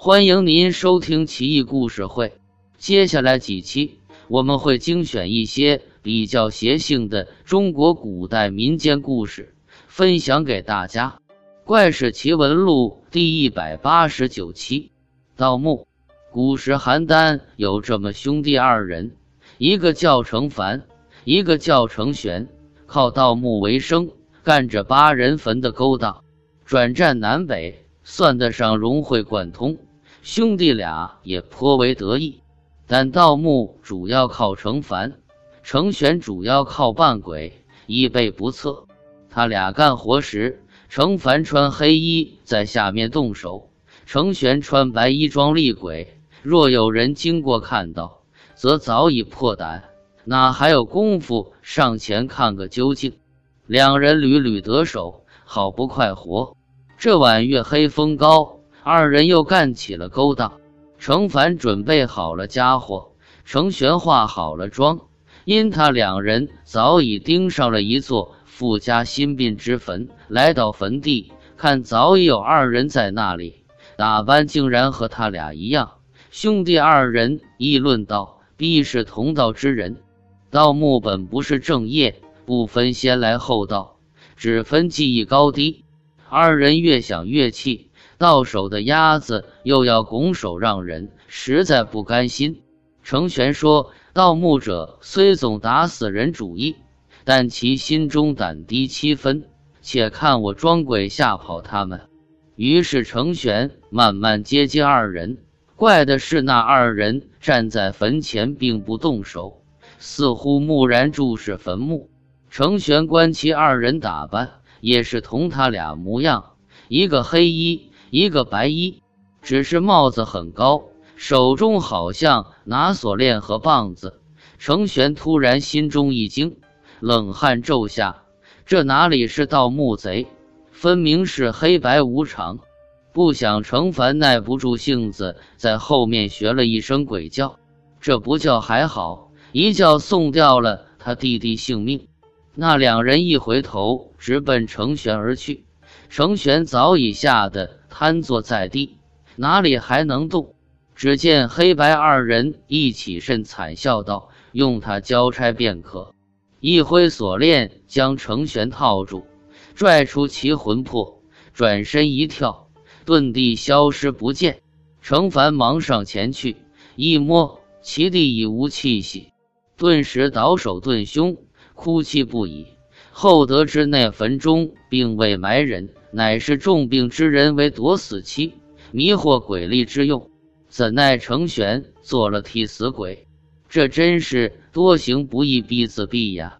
欢迎您收听奇异故事会。接下来几期我们会精选一些比较邪性的中国古代民间故事，分享给大家。《怪事奇闻录》第一百八十九期：盗墓。古时邯郸有这么兄弟二人，一个叫程凡，一个叫程玄，靠盗墓为生，干着扒人坟的勾当，转战南北，算得上融会贯通。兄弟俩也颇为得意，但盗墓主要靠程凡，程玄主要靠扮鬼，以备不测。他俩干活时，程凡穿黑衣在下面动手，程玄穿白衣装厉鬼。若有人经过看到，则早已破胆，哪还有功夫上前看个究竟？两人屡屡得手，好不快活。这晚月黑风高。二人又干起了勾当。程凡准备好了家伙，程玄化好了妆，因他两人早已盯上了一座富家新殡之坟。来到坟地，看早已有二人在那里，打扮竟然和他俩一样。兄弟二人议论道：“必是同道之人。盗墓本不是正业，不分先来后到，只分技艺高低。”二人越想越气。到手的鸭子又要拱手让人，实在不甘心。程玄说：“盗墓者虽总打死人主意，但其心中胆低七分。且看我装鬼吓跑他们。”于是程玄慢慢接近二人。怪的是，那二人站在坟前，并不动手，似乎木然注视坟墓。程玄观其二人打扮，也是同他俩模样，一个黑衣。一个白衣，只是帽子很高，手中好像拿锁链和棒子。程玄突然心中一惊，冷汗骤下。这哪里是盗墓贼，分明是黑白无常。不想程凡耐不住性子，在后面学了一声鬼叫。这不叫还好，一叫送掉了他弟弟性命。那两人一回头，直奔程玄而去。程玄早已吓得。瘫坐在地，哪里还能动？只见黑白二人一起身，惨笑道：“用他交差便可。”一挥锁链，将程玄套住，拽出其魂魄，转身一跳，遁地消失不见。程凡忙上前去，一摸其地已无气息，顿时倒手顿胸，哭泣不已。后得知那坟中并未埋人。乃是重病之人为夺死期，迷惑鬼力之用。怎奈成玄做了替死鬼，这真是多行不义必自毙呀！